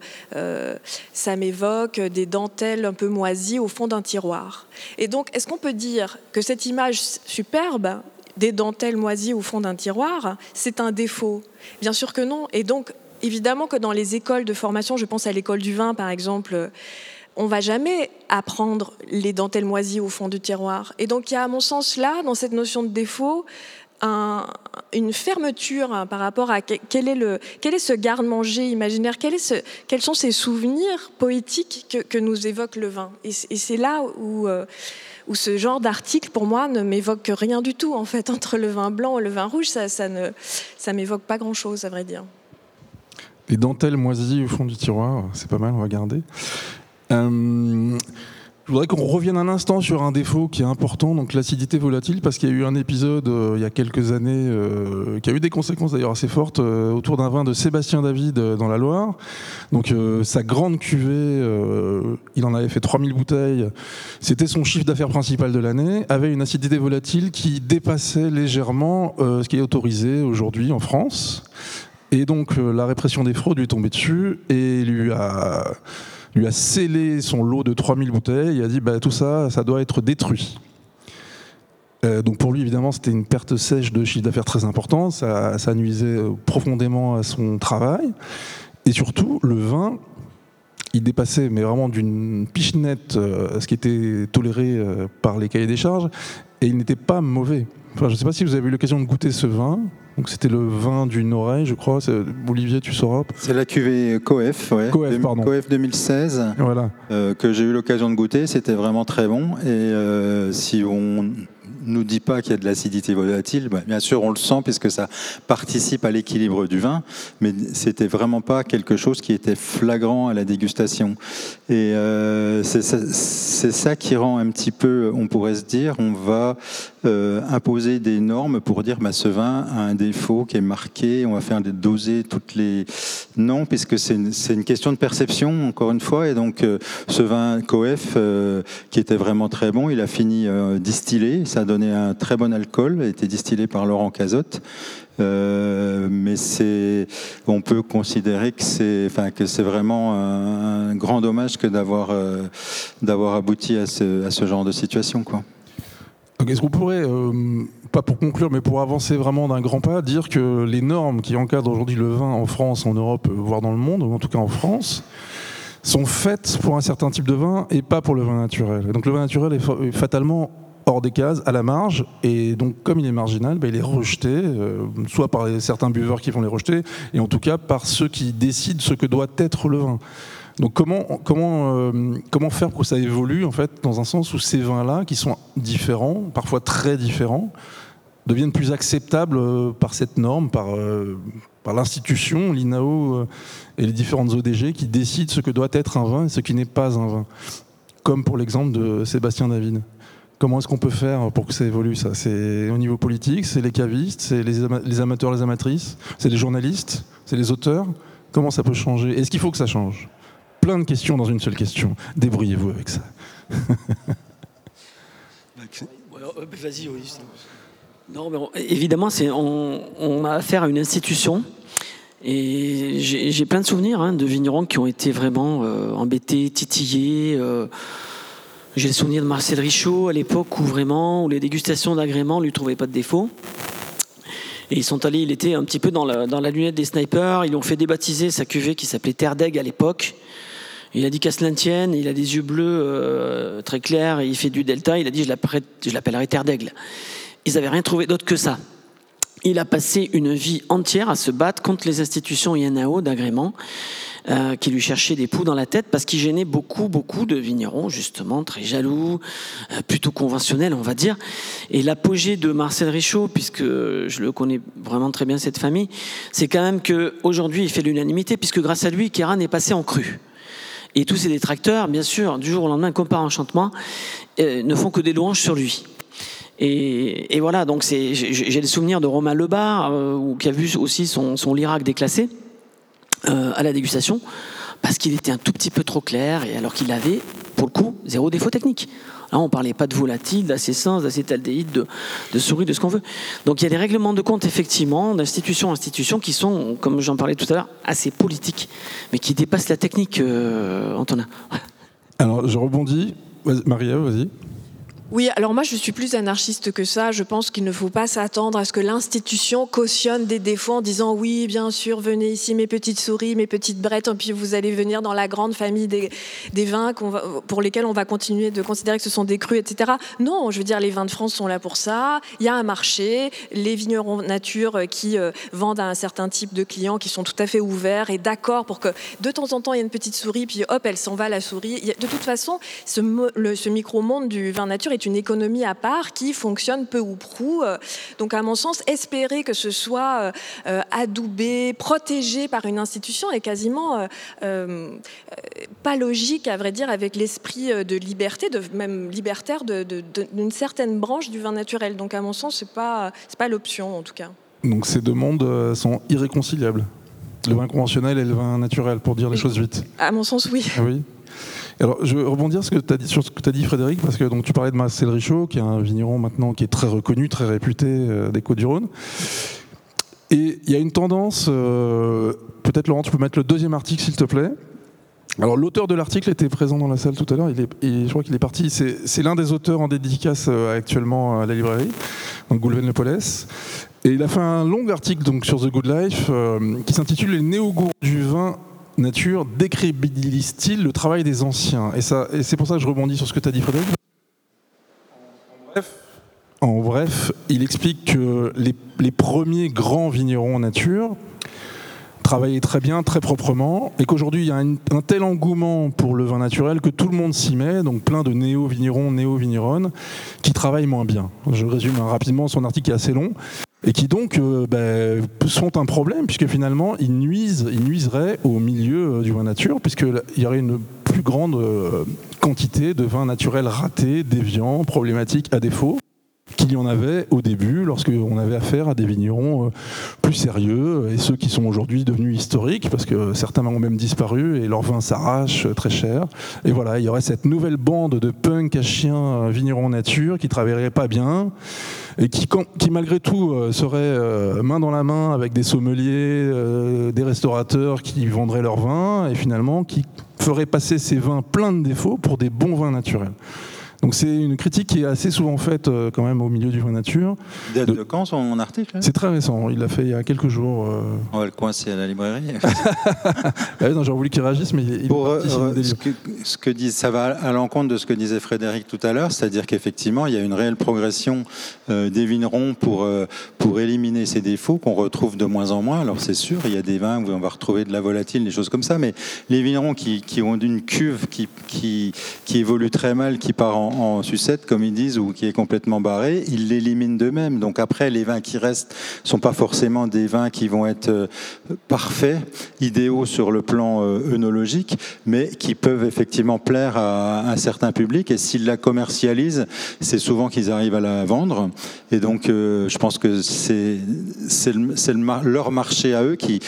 ça m'évoque des dentelles un peu moisies au fond d'un tiroir. Et donc, est-ce qu'on peut dire que cette image superbe des dentelles moisies au fond d'un tiroir, c'est un défaut? Bien sûr que non. Et donc, évidemment que dans les écoles de formation, je pense à l'école du vin par exemple, on va jamais apprendre les dentelles moisies au fond du tiroir. Et donc il y a à mon sens là, dans cette notion de défaut, une fermeture hein, par rapport à quel est, ce garde-manger imaginaire, quels sont ces souvenirs poétiques que, nous évoque le vin? Et, c'est là où, euh, où ce genre d'article, pour moi, ne m'évoque rien du tout, en fait, entre le vin blanc et le vin rouge, ça, ne m'évoque pas grand-chose, à vrai dire. Les dentelles moisies au fond du tiroir, c'est pas mal, on va garder. Euh, je voudrais qu'on revienne un instant sur un défaut qui est important, donc l'acidité volatile, parce qu'il y a eu un épisode euh, il y a quelques années euh, qui a eu des conséquences d'ailleurs assez fortes autour d'un vin de Sébastien David dans la Loire. Donc sa grande cuvée, il en avait fait 3000 bouteilles, c'était son chiffre d'affaires principal de l'année, avait une acidité volatile qui dépassait légèrement ce qui est autorisé aujourd'hui en France. Et donc la répression des fraudes lui est tombée dessus et lui a scellé son lot de 3000 bouteilles et a dit bah, tout ça, ça doit être détruit. Euh, donc pour lui, évidemment, c'était une perte sèche de chiffre d'affaires très importante, ça, ça, nuisait profondément à son travail. Et surtout, le vin, il dépassait, mais vraiment d'une pichenette, euh, ce qui était toléré euh, par les cahiers des charges, et il n'était pas mauvais. Je ne sais pas si vous avez eu l'occasion de goûter ce vin. Donc c'était le vin d'une oreille, je crois. Olivier, tu sauras. C'est la cuvée Coef, ouais. Coef, pardon. Coef 2016, voilà. Euh, que j'ai eu l'occasion de goûter. C'était vraiment très bon. Et euh, si on nous dit pas qu'il y a de l'acidité volatile, bah, bien sûr on le sent puisque ça participe à l'équilibre du vin, mais c'était vraiment pas quelque chose qui était flagrant à la dégustation. Et euh, c'est ça, qui rend un petit peu, on pourrait se dire, on va euh, imposer des normes pour dire bah, ce vin a un défaut qui est marqué, on va faire doser toutes les... Non, puisque c'est une, question de perception, encore une fois, et donc euh, ce vin Coef, qui était vraiment très bon, il a fini distillé, ça donné un très bon alcool, a été distillé par Laurent Cazotte. Euh, mais c'est, on peut considérer que c'est, enfin, que c'est vraiment un, grand dommage que d'avoir, euh, d'avoir abouti à ce, à ce, genre de situation, quoi. Est-ce qu'on pourrait, euh, pas pour conclure, mais pour avancer vraiment d'un grand pas, dire que les normes qui encadrent aujourd'hui le vin en France, en Europe, voire dans le monde, ou en tout cas en France, sont faites pour un certain type de vin et pas pour le vin naturel? donc le vin naturel est fatalement hors des cases, à la marge, et donc comme il est marginal, ben, il est rejeté, euh, soit par certains buveurs qui vont les rejeter, et en tout cas par ceux qui décident ce que doit être le vin. Donc euh, comment faire pour que ça évolue en fait dans un sens où ces vins-là, qui sont différents, parfois très différents, deviennent plus acceptables euh, par cette norme, par, par l'institution, l'INAO et les différentes ODG qui décident ce que doit être un vin et ce qui n'est pas un vin. Comme pour l'exemple de Sébastien David. Comment est-ce qu'on peut faire pour que ça évolue ça? C'est au niveau politique, c'est les cavistes, c'est les, amateurs, les amatrices, c'est les journalistes, c'est les auteurs. Comment ça peut changer? Est-ce qu'il faut que ça change? Plein de questions dans une seule question. Débrouillez-vous avec ça. Vas-y, oui. Non, mais évidemment, on, a affaire à une institution. Et j'ai plein de souvenirs hein, de vignerons qui ont été vraiment euh, embêtés, titillés. Euh, j'ai le souvenir de Marcel Richaud à l'époque où vraiment, où les dégustations d'agrément ne lui trouvaient pas de défaut. Et ils sont allés, il était un petit peu dans la, lunette des snipers. Ils ont fait débaptiser sa cuvée qui s'appelait Terre d'Aigle à l'époque. Il a dit qu'à cela tienne, il a des yeux bleus euh, très clairs et il fait du delta. Il a dit je l'appellerai Terre d'Aigle. Ils n'avaient rien trouvé d'autre que ça. Il a passé une vie entière à se battre contre les institutions INAO d'agrément. Euh, qui lui cherchait des poux dans la tête parce qu'il gênait beaucoup, beaucoup de vignerons, justement, très jaloux, euh, plutôt conventionnels, on va dire. Et l'apogée de Marcel Richaud, puisque je le connais vraiment très bien, cette famille, c'est quand même qu'aujourd'hui, il fait l'unanimité, puisque grâce à lui, Kéran est passé en cru. Et tous ses détracteurs, bien sûr, du jour au lendemain, comme par enchantement, euh, ne font que des louanges sur lui. Et, voilà, donc j'ai le souvenir de Romain Lebar, qui a vu aussi son, son lyrac déclassé. Euh, à la dégustation parce qu'il était un tout petit peu trop clair et alors qu'il avait, pour le coup, zéro défaut technique. Là, on parlait pas de volatile, d'acétance, d'acétaldéhyde, de, de souris, de ce qu'on veut. Donc il y a des règlements de compte, effectivement, d'institution en institution, qui sont, comme j'en parlais tout à l'heure, assez politiques, mais qui dépassent la technique, euh, Antonin. Alors, je rebondis. Maria, vas-y. Oui, alors moi je suis plus anarchiste que ça. Je pense qu'il ne faut pas s'attendre à ce que l'institution cautionne des défauts en disant oui, bien sûr, venez ici mes petites souris, mes petites brettes, et puis vous allez venir dans la grande famille des, vins pour lesquels on va continuer de considérer que ce sont des crus, etc. Non, je veux dire, les vins de France sont là pour ça. Il y a un marché, les vignerons nature qui euh, vendent à un certain type de clients qui sont tout à fait ouverts et d'accord pour que de temps en temps il y ait une petite souris, puis hop, elle s'en va la souris. De toute façon, ce, ce micro-monde du vin nature est une économie à part qui fonctionne peu ou prou. Euh, donc, à mon sens, espérer que ce soit euh, euh, adoubé, protégé par une institution est quasiment pas logique, à vrai dire, avec l'esprit de liberté, de, même libertaire d'une certaine branche du vin naturel. Donc, à mon sens, c'est pas c'est pas l'option en tout cas. Donc, ces deux mondes sont irréconciliables. Le vin conventionnel et le vin naturel, pour dire les choses vite. À mon sens, oui. Ah oui? Alors, je vais rebondir sur ce que tu as dit, Frédéric, parce que donc, tu parlais de Marcel Richaud, qui est un vigneron maintenant qui est très reconnu, très réputé euh, des Côtes-du-Rhône. Et il y a une tendance, euh, peut-être Laurent, tu peux mettre le deuxième article, s'il te plaît. Alors l'auteur de l'article était présent dans la salle tout à l'heure, il je crois qu'il est parti, c'est l'un des auteurs en dédicace euh, actuellement à la librairie, donc Goulven Le Polès. Et il a fait un long article donc, sur The Good Life qui s'intitule Les néo-gourds du vin nature décrédibilise-t-il le travail des anciens? Et, ça, et c'est pour ça que je rebondis sur ce que tu as dit, Frédéric. En bref, il explique que les, premiers grands vignerons en nature travaillaient très bien, très proprement, et qu'aujourd'hui il y a un, tel engouement pour le vin naturel que tout le monde s'y met, donc plein de néo-vignerons, néo-vigneronnes, qui travaillent moins bien. Je résume rapidement, son article qui est assez long et qui donc euh, ben, sont un problème puisque finalement ils nuisent, ils nuiseraient au milieu euh, du vin nature puisqu'il y aurait une plus grande euh, quantité de vins naturels ratés, déviants, problématiques à défaut qu'il y en avait au début lorsqu'on avait affaire à des vignerons euh, plus sérieux et ceux qui sont aujourd'hui devenus historiques parce que certains ont même disparu et leur vin s'arrache très cher. Et voilà, il y aurait cette nouvelle bande de punk à chiens euh, vignerons nature qui travaillerait pas bien et qui, malgré tout euh, serait main dans la main avec des sommeliers, des restaurateurs qui vendraient leur vin et finalement qui feraient passer ces vins pleins de défauts pour des bons vins naturels. Donc c'est une critique qui est assez souvent faite euh, quand même au milieu du vin nature. Date de, quand son article C'est très récent, il l'a fait il y a quelques jours. Euh. On va le coincer à la librairie. ah J'aurais voulu qu'il réagisse, mais il, Pour, est euh, ce, que, ce que dit, Ça va à l'encontre de ce que disait Frédéric tout à l'heure, c'est-à-dire qu'effectivement, il y a une réelle progression des vignerons pour, pour éliminer ces défauts qu'on retrouve de moins en moins. Alors c'est sûr, il y a des vins où on va retrouver de la volatile, des choses comme ça, mais les vignerons qui, qui ont une cuve qui, qui, qui évolue très mal, qui part en en, sucette, comme ils disent, ou qui est complètement barré, ils l'éliminent d'eux-mêmes. Donc après, les vins qui restent sont pas forcément des vins qui vont être euh, parfaits, idéaux sur le plan euh, œnologique, mais qui peuvent effectivement plaire à un certain public. Et s'ils la commercialisent, c'est souvent qu'ils arrivent à la vendre. Et donc, euh, je pense que c'est leur marché à eux qui,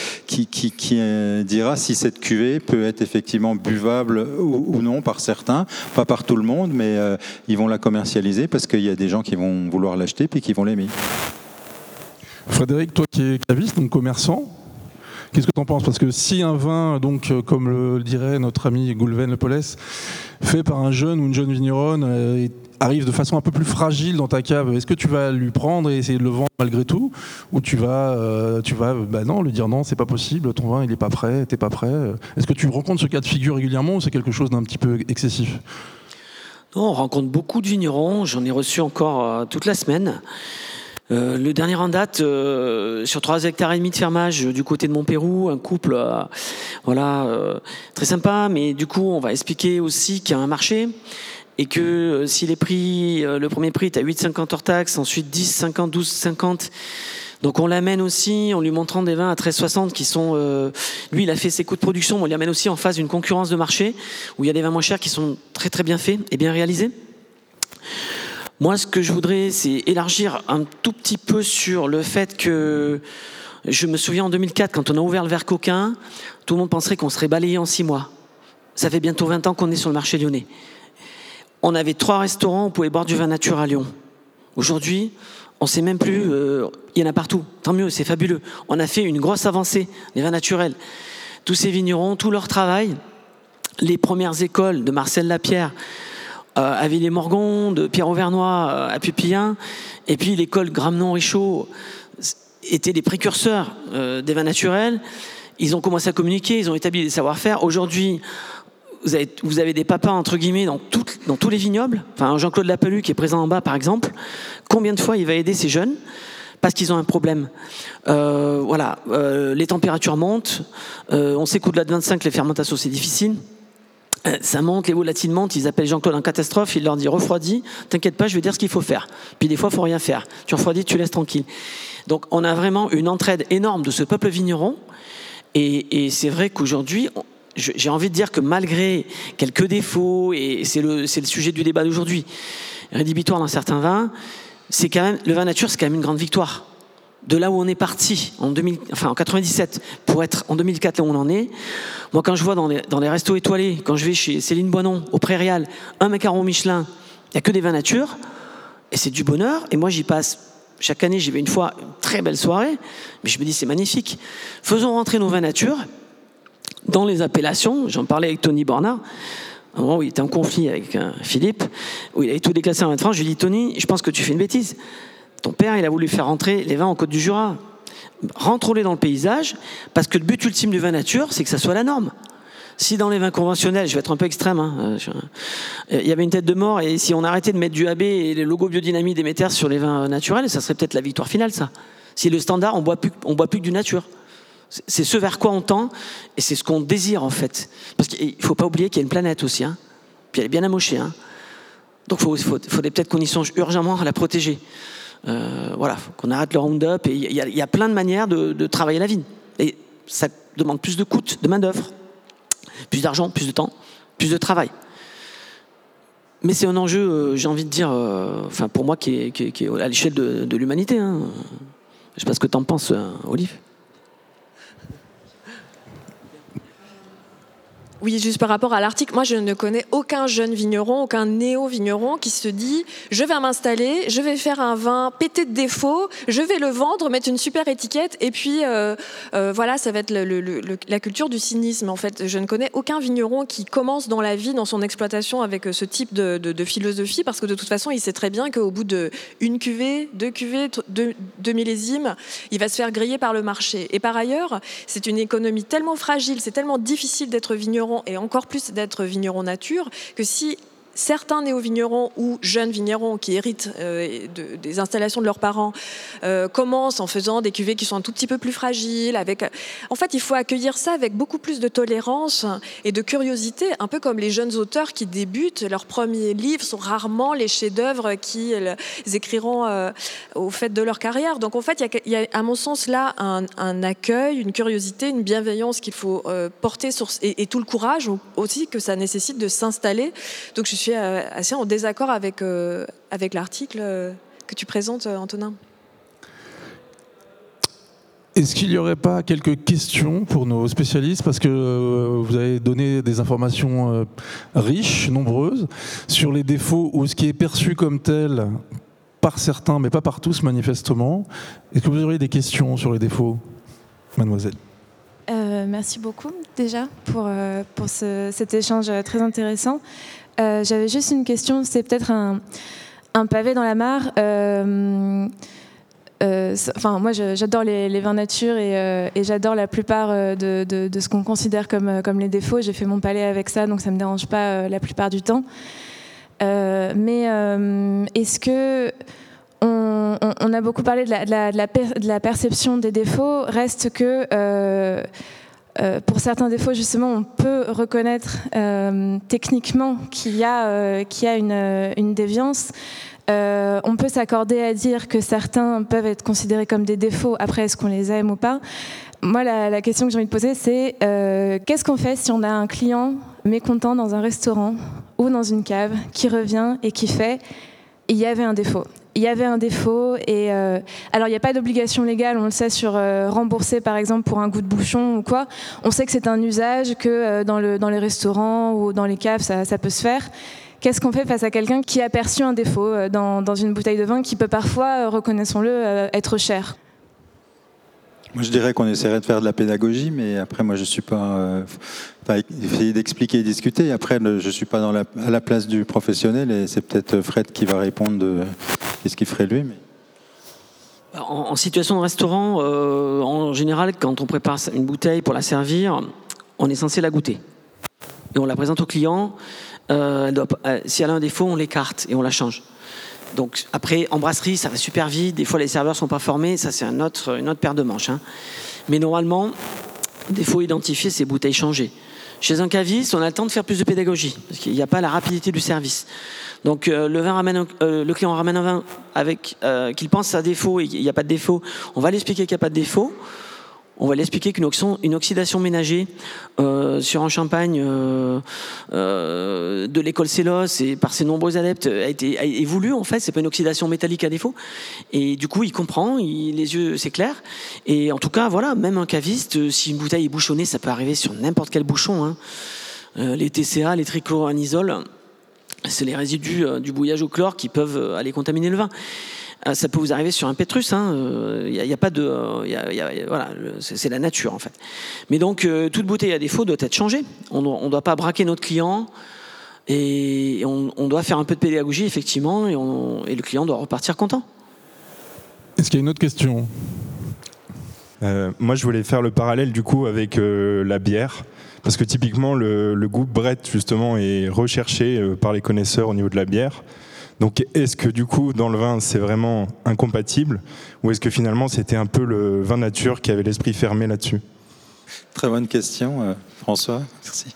dira si cette cuvée peut être effectivement buvable ou, non par certains, pas par tout le monde, mais euh, ils vont la commercialiser parce qu'il y a des gens qui vont vouloir l'acheter puis qui vont l'aimer. Frédéric, toi qui es caviste, donc commerçant, Qu'est-ce que tu en penses? Parce que si un vin, donc, euh, comme le dirait notre ami Goulven Le Polès, fait par un jeune ou une jeune vigneronne, euh, arrive de façon un peu plus fragile dans ta cave, est-ce que tu vas lui prendre et essayer de le vendre malgré tout? Ou tu vas, tu vas bah non, lui dire non, c'est pas possible, ton vin il est pas prêt, t'es pas prêt? Est-ce que tu rencontres ce cas de figure régulièrement ou c'est quelque chose d'un petit peu excessif? On rencontre beaucoup de vignerons. J'en ai reçu encore euh, toute la semaine. Euh, le dernier en date, euh, sur 3 hectares et demi de fermage du côté de Montpérou, un couple, voilà, très sympa. Mais du coup, on va expliquer aussi qu'il y a un marché et que si les prix, le premier prix est à 8,50 hors taxe, ensuite 10, 50, 12, 50 donc on l'amène aussi en lui montrant des vins à 13,60 qui sont... Euh, lui, il a fait ses coûts de production, mais on l'amène aussi en phase d'une concurrence de marché où il y a des vins moins chers qui sont très très bien faits et bien réalisés. Moi, ce que je voudrais, c'est élargir un tout petit peu sur le fait que... Je me souviens en 2004, quand on a ouvert le verre coquin, tout le monde penserait qu'on serait balayé en six mois. Ça fait bientôt 20 ans qu'on est sur le marché lyonnais. On avait trois restaurants, on pouvait boire du vin nature à Lyon. Aujourd'hui, on sait même plus, euh, il y en a partout. Tant mieux, c'est fabuleux. On a fait une grosse avancée, les vins naturels. Tous ces vignerons, tout leur travail, les premières écoles de Marcel Lapierre à Villiers-Morgon, de Pierre-Auvernois à Pupillin, et puis l'école Gramenon-Richaud étaient des précurseurs des vins naturels. Ils ont commencé à communiquer, ils ont établi des savoir-faire. Aujourd'hui, vous avez, des papas, entre guillemets, dans, tous les vignobles. Enfin, Jean-Claude Lapelu, qui est présent en bas, par exemple, combien de fois il va aider ces jeunes parce qu'ils ont un problème? Euh, voilà, euh, les températures montent. Euh, on sait qu'au-delà de 25, les fermentations, c'est difficile. Ça monte, les volatiles montent, ils appellent Jean-Claude en catastrophe, il leur dit refroidis, t'inquiète pas, je vais dire ce qu'il faut faire. Puis des fois, il faut rien faire. Tu refroidis, tu laisses tranquille. Donc on a vraiment une entraide énorme de ce peuple vigneron. Et, et c'est vrai qu'aujourd'hui, j'ai envie de dire que malgré quelques défauts, et c'est le, sujet du débat d'aujourd'hui, rédhibitoire dans certains vins, c'est quand même, le vin nature, c'est quand même une grande victoire. De là où on est parti en, 2000, enfin en 97 pour être en 2004 là où on en est. Moi, quand je vois dans les, dans les restos étoilés, quand je vais chez Céline Boinon, au Prairial, un macaron Michelin, il n'y a que des vins nature, et c'est du bonheur. Et moi, j'y passe chaque année, j'y vais une fois, une très belle soirée, mais je me dis, c'est magnifique. Faisons rentrer nos vins nature dans les appellations. J'en parlais avec Tony Bornard, un moment où il était en conflit avec euh, Philippe, où il avait tout déclassé en 20 francs. Je lui ai Tony, je pense que tu fais une bêtise. Ton père, il a voulu faire rentrer les vins en Côte du Jura. Rentre-les dans le paysage, parce que le but ultime du vin nature, c'est que ça soit la norme. Si dans les vins conventionnels, je vais être un peu extrême, hein, euh, il y avait une tête de mort, et si on arrêtait de mettre du AB et les logos biodynamie des méters sur les vins naturels, ça serait peut-être la victoire finale, ça. Si le standard, on boit plus, boit plus que du nature. C'est ce vers quoi on tend et c'est ce qu'on désire en fait. Parce qu'il ne faut pas oublier qu'il y a une planète aussi. Hein. Puis elle est bien amochée. Hein. Donc il faudrait peut-être qu'on y songe urgemment à la protéger. Euh, voilà, qu'on arrête le Roundup. Il y, a plein de manières de, travailler la vigne. Et ça demande plus de coûts, de main-d'œuvre, plus d'argent, plus de temps, plus de travail. Mais c'est un enjeu, euh, j'ai envie de dire, euh, enfin pour moi, qui est, à l'échelle de, l'humanité. Hein. Je ne sais pas ce que tu en penses, Olive. Oui, juste par rapport à l'article, moi je ne connais aucun jeune vigneron, aucun néo-vigneron qui se dit je vais m'installer, je vais faire un vin pété de défauts, je vais le vendre, mettre une super étiquette et puis euh, euh, voilà, ça va être la culture du cynisme en fait. Je ne connais aucun vigneron qui commence dans la vie, dans son exploitation avec ce type de philosophie parce que de toute façon il sait très bien qu'au bout de une cuvée, deux cuvées, deux, deux millésimes, il va se faire griller par le marché. Et par ailleurs, c'est une économie tellement fragile, c'est tellement difficile d'être vigneron et encore plus d'être vigneron nature, que si certains néo-vignerons ou jeunes vignerons qui héritent euh, de, des installations de leurs parents euh, commencent en faisant des cuvées qui sont un tout petit peu plus fragiles. En fait, il faut accueillir ça avec beaucoup plus de tolérance et de curiosité, un peu comme les jeunes auteurs qui débutent. Leurs premiers livres sont rarement les chefs-d'œuvre qu'ils écriront euh, au fait de leur carrière. Donc, en fait, il y a, à mon sens là un, accueil, une curiosité, une bienveillance qu'il faut porter et, et, tout le courage aussi que ça nécessite de s'installer. Donc, je suis assez en désaccord avec, euh, avec l'article euh, que tu présentes, euh, Antonin. Est-ce qu'il n'y aurait pas quelques questions pour nos spécialistes? Parce que vous avez donné des informations riches, nombreuses, sur les défauts ou ce qui est perçu comme tel par certains, mais pas par tous manifestement. Est-ce que vous auriez des questions sur les défauts, mademoiselle? Euh, Merci beaucoup déjà pour, euh, pour ce, cet échange très intéressant. Euh, J'avais juste une question, c'est peut-être un, pavé dans la mare. Euh, euh, enfin, moi, j'adore les, vins nature et, j'adore la plupart de, ce qu'on considère comme, les défauts. J'ai fait mon palais avec ça, donc ça ne me dérange pas la plupart du temps. mais est-ce que on, a beaucoup parlé de la, la perception des défauts, reste que euh, pour certains défauts, justement, on peut reconnaître euh, techniquement qu'il y a, euh, qu'il y a une, une déviance. On peut s'accorder à dire que certains peuvent être considérés comme des défauts. Après, est-ce qu'on les aime ou pas Moi, la, la, question que j'ai envie de poser, c'est qu'est-ce qu'on fait si on a un client mécontent dans un restaurant ou dans une cave qui revient et qui fait il y avait un défaut? Il y avait un défaut. Et euh, alors, il n'y a pas d'obligation légale, on le sait, sur euh, rembourser par exemple pour un goût de bouchon ou quoi. On sait que c'est un usage, que euh, dans, le, dans les restaurants ou dans les caves, ça, ça peut se faire. Qu'est-ce qu'on fait face à quelqu'un qui a perçu un défaut dans, dans, une bouteille de vin qui peut parfois, reconnaissons-le, être cher? Moi, je dirais qu'on essaierait de faire de la pédagogie, mais après, moi, je suis pas. Euh, essayer d'expliquer et discuter. Après, je suis pas dans à la place du professionnel, et c'est peut-être Fred qui va répondre de qu'est-ce qu'il ferait lui. En, situation de restaurant, euh, en général, quand on prépare une bouteille pour la servir, on est censé la goûter. Et on la présente au client. Euh, euh, si elle a un défaut, on l'écarte et on la change. Donc après, en brasserie, ça va super vite. Des fois, les serveurs sont pas formés. Ça, c'est une autre paire de manches. Hein. Mais normalement, défaut identifié, c'est bouteille changée. Chez un caviste, on a le temps de faire plus de pédagogie parce qu'il n'y a pas la rapidité du service. Donc euh, euh, le client ramène un vin avec euh, qu'il pense à défaut et qu'il n'y a pas de défaut. On va l'expliquer qu'il n'y a pas de défaut on va l'expliquer qu'une une oxydation ménagée sur un champagne de l'école Célos et par ses nombreux adeptes a été a, en fait c'est pas une oxydation métallique à défaut et du coup il comprend il, les yeux c'est clair et en tout cas voilà même un caviste si une bouteille est bouchonnée ça peut arriver sur n'importe quel bouchon hein. les TCA les trichloroanisole c'est les résidus du bouillage au chlore qui peuvent aller contaminer le vin ah, ça peut vous arriver sur un Pétrus. Il hein, n'y euh, a, pas de, voilà, c'est la nature en fait. Mais donc euh, toute bouteille à défaut doit être changée. On ne doit pas braquer notre client et on, doit faire un peu de pédagogie effectivement et, et le client doit repartir content. Est-ce qu'il y a une autre question? Euh, Moi, je voulais faire le parallèle du coup avec la bière. Parce que typiquement, le, le goût Brett, justement, est recherché par les connaisseurs au niveau de la bière. Donc est-ce que du coup dans le vin c'est vraiment incompatible? Ou est-ce que finalement c'était un peu le vin nature qui avait l'esprit fermé là-dessus? Très bonne question euh, François, merci.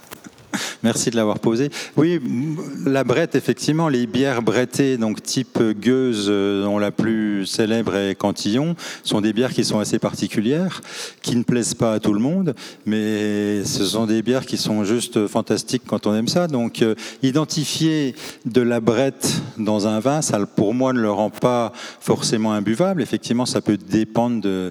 Merci de l'avoir posé. Oui, la brette, effectivement, les bières brettées, donc type gueuse, euh, dont la plus célèbre est Cantillon, sont des bières qui sont assez particulières, qui ne plaisent pas à tout le monde, mais ce sont des bières qui sont juste fantastiques quand on aime ça. Donc, euh, identifier de la brette dans un vin, ça, pour moi, ne le rend pas forcément imbuvable. Effectivement, ça peut dépendre de,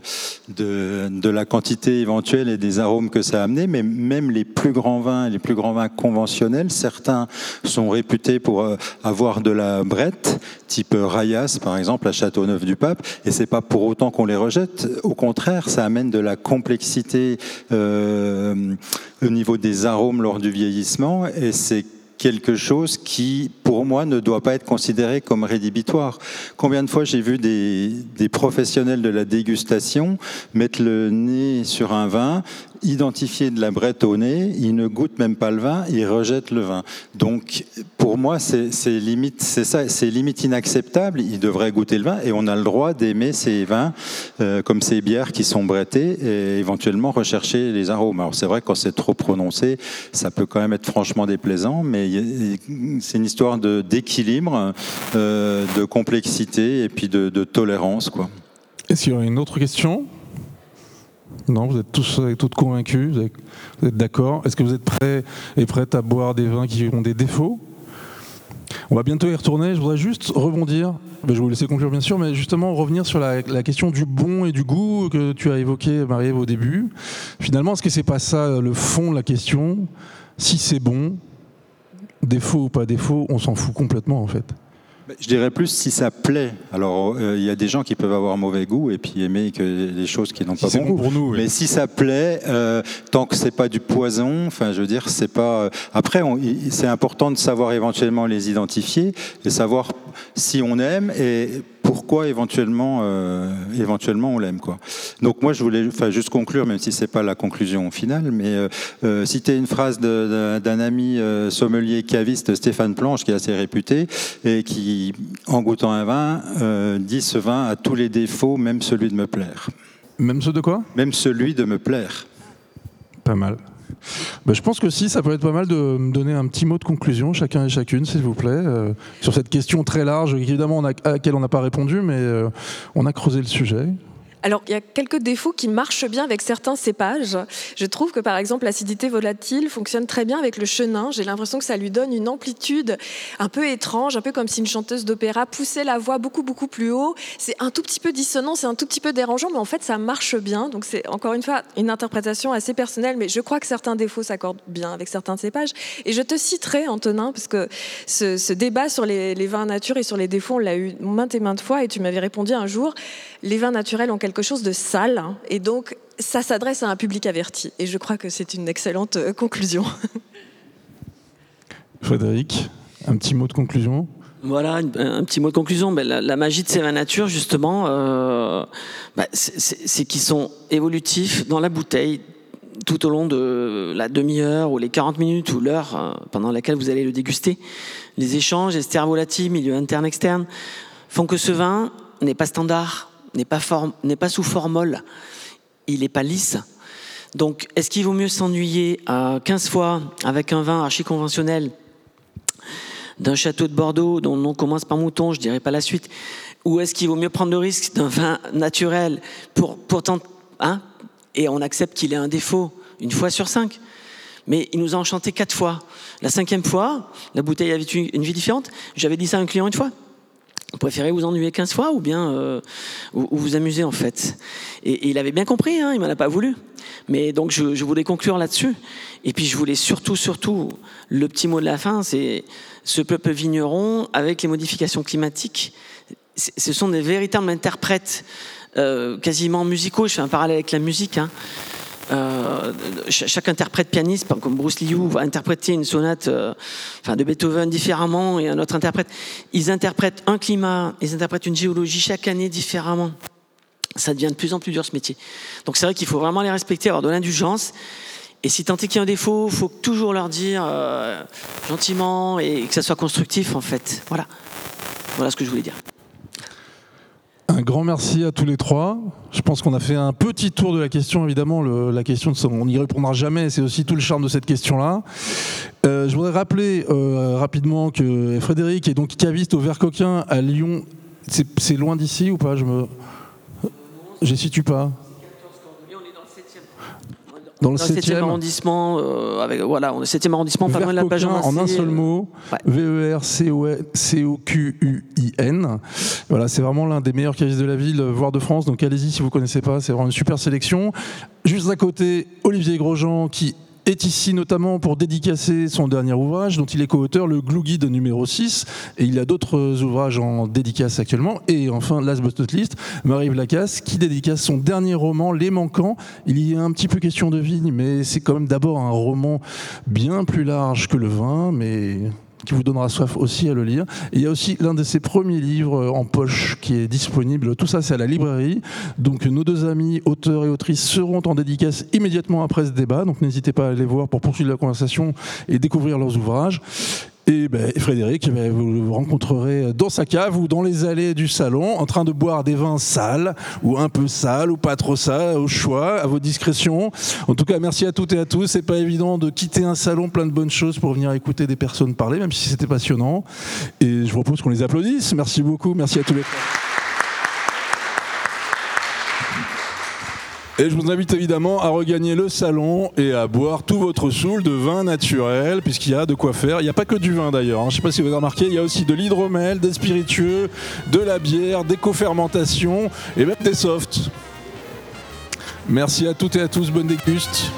de, la quantité éventuelle et des arômes que ça a amené, mais même les plus grands vins, les plus grands vins conventionnels. Certains sont réputés pour euh, avoir de la brette, type Rayas par exemple à Châteauneuf-du-Pape, et c'est pas pour autant qu'on les rejette. Au contraire, ça amène de la complexité euh, au niveau des arômes lors du vieillissement, et c'est quelque chose qui, pour moi, ne doit pas être considéré comme rédhibitoire. Combien de fois j'ai vu des, des, professionnels de la dégustation mettre le nez sur un vin, identifier de la brette au nez, ils ne goûtent même pas le vin, ils rejettent le vin. Donc, pour moi, c'est limite, c'est ça, c'est inacceptable. Ils devraient goûter le vin et on a le droit d'aimer ces vins euh, comme ces bières qui sont brettées et éventuellement rechercher les arômes. Alors, c'est vrai quand c'est trop prononcé, ça peut quand même être franchement déplaisant, mais c'est une histoire d'équilibre, euh, de complexité et puis de, de tolérance, quoi. Est-ce qu'il y aurait une autre question? Non, vous êtes tous toutes convaincus, vous êtes, d'accord. Est-ce que vous êtes prêts et prêtes à boire des vins qui ont des défauts? On va bientôt y retourner. Je voudrais juste rebondir. Ben, je vais vous laisser conclure bien sûr, mais justement revenir sur la, question du bon et du goût que tu as évoqué, Marie-Ève, au début. Finalement, est-ce que c'est pas ça le fond de la question? Si c'est bon, défaut ou pas défaut, on s'en fout complètement en fait. Je dirais plus si ça plaît. Alors, euh, il y a des gens qui peuvent avoir mauvais goût et puis aimer que des choses qui n'ont pas bon goût. Pour nous, Mais si ça plaît, euh, tant que c'est pas du poison, enfin, je veux dire, c'est pas. Euh, après, c'est important de savoir éventuellement les identifier et savoir si on aime et pourquoi éventuellement, euh, éventuellement on l'aime. Quoi. Donc moi, je voulais enfin, juste conclure, même si c'est pas la conclusion finale, mais euh, euh, citer une phrase d'un ami sommelier caviste, Stéphane Planche, qui est assez réputé, et qui, en goûtant un vin, dit ce vin a tous les défauts, même celui de me plaire. Même ceux de quoi? Même celui de me plaire. Pas mal. Bah, je pense que si, ça peut être pas mal de me donner un petit mot de conclusion, chacun et chacune, s'il vous plaît, euh, sur cette question très large, évidemment, à laquelle on n'a pas répondu, mais euh, on a creusé le sujet. Alors, il y a quelques défauts qui marchent bien avec certains cépages. Je trouve que, par exemple, l'acidité volatile fonctionne très bien avec le chenin. J'ai l'impression que ça lui donne une amplitude un peu étrange, un peu comme si une chanteuse d'opéra poussait la voix beaucoup, beaucoup plus haut. C'est un tout petit peu dissonant, c'est un tout petit peu dérangeant, mais en fait, ça marche bien. Donc, c'est encore une fois une interprétation assez personnelle, mais je crois que certains défauts s'accordent bien avec certains cépages. Et je te citerai, Antonin, parce que ce, débat sur les, vins nature et sur les défauts, on l'a eu maintes et maintes fois, et tu m'avais répondu un jour, les vins naturels ont quelque quelque chose de sale. hein, et donc, ça s'adresse à un public averti. Et je crois que c'est une excellente euh, conclusion. Frédéric, un petit mot de conclusion? Voilà, un, petit mot de conclusion. Ben, la, la magie de ces vins nature, justement, euh, ben, c'est- qu'ils sont évolutifs dans la bouteille tout au long de la demi-heure ou les 40 minutes ou l'heure euh, pendant laquelle vous allez le déguster. Les échanges, ester volatile, milieu interne-externe, font que ce vin n'est pas standard, n'est pas, n'est pas sous formol, il n'est pas lisse. Donc, est-ce qu'il vaut mieux s'ennuyer euh, 15 fois avec un vin archi-conventionnel d'un château de Bordeaux dont nom commence par mouton, je dirais pas la suite, ou est-ce qu'il vaut mieux prendre le risque d'un vin naturel pour pourtant hein, et on accepte qu'il ait un défaut une fois sur cinq? Mais il nous a enchanté quatre fois. La cinquième fois, la bouteille avait une vie différente. J'avais dit ça à un client une fois. Vous préférez vous ennuyer 15 fois ou bien euh, ou, ou vous amuser en fait? Et, il avait bien compris, hein, il m'en a pas voulu. Mais donc je, voulais conclure là-dessus. Et puis je voulais surtout, surtout, le petit mot de la fin, c'est ce peuple vigneron avec les modifications climatiques. Ce sont des véritables interprètes euh, quasiment musicaux. Je fais un parallèle avec la musique. hein. Euh, ch- chaque interprète pianiste, comme Bruce Liu, va interpréter une sonate euh, de Beethoven différemment et un autre interprète. Ils interprètent un climat, ils interprètent une géologie chaque année différemment. Ça devient de plus en plus dur ce métier. Donc c'est vrai qu'il faut vraiment les respecter, avoir de l'indulgence. Et si tant est qu'il y a un défaut, il faut toujours leur dire euh, gentiment et que ça soit constructif en fait. Voilà. Voilà ce que je voulais dire. Un grand merci à tous les trois. Je pense qu'on a fait un petit tour de la question. Évidemment, la question, on n'y répondra jamais. C'est aussi tout le charme de cette question-là. Euh, je voudrais rappeler euh, rapidement que Frédéric est donc caviste au Vert Coquin à Lyon. C'est c'est loin d'ici ou pas? Je me, je situe pas. Dans le Dans le 7e 7e. arrondissement, euh, avec, voilà, on est 7e arrondissement, pas loin de la Coquin, en un seul mot, Ouais. V-E-R-C-O-Q-U-I-N. Voilà, c'est vraiment l'un des meilleurs cavistes de la ville, voire de France. Donc allez-y si vous connaissez pas, c'est vraiment une super sélection. Juste à côté, Olivier Grosjean qui est ici notamment pour dédicacer son dernier ouvrage dont il est co-auteur, le Glue Guide numéro 6 et il a d'autres ouvrages en dédicace actuellement. Et enfin last but not least Marie-Yves Lacasse qui dédicace son dernier roman Les Manquants. Il y a un petit peu question de vigne mais c'est quand même d'abord un roman bien plus large que le vin mais qui vous donnera soif aussi à le lire. Il y a aussi l'un de ses premiers livres en poche qui est disponible. Tout ça, c'est à la librairie. Donc nos deux amis, auteurs et autrices, seront en dédicace immédiatement après ce débat. Donc n'hésitez pas à aller voir pour poursuivre la conversation et découvrir leurs ouvrages. Et ben, Frédéric, ben, vous le rencontrerez dans sa cave ou dans les allées du salon en train de boire des vins sales ou un peu sales ou pas trop sales, au choix, à vos discrétions. En tout cas, merci à toutes et à tous. C'est pas évident de quitter un salon plein de bonnes choses pour venir écouter des personnes parler, même si c'était passionnant. Et je vous propose qu'on les applaudisse. Merci beaucoup. Merci à tous les Et je vous invite évidemment à regagner le salon et à boire tout votre soul de vin naturel, puisqu'il y a de quoi faire. Il n'y a pas que du vin d'ailleurs. hein. Je ne sais pas si vous avez remarqué, il y a aussi de l'hydromel, des spiritueux, de la bière, des cofermentations et même des softs. Merci à toutes et à tous. Bonne déguste.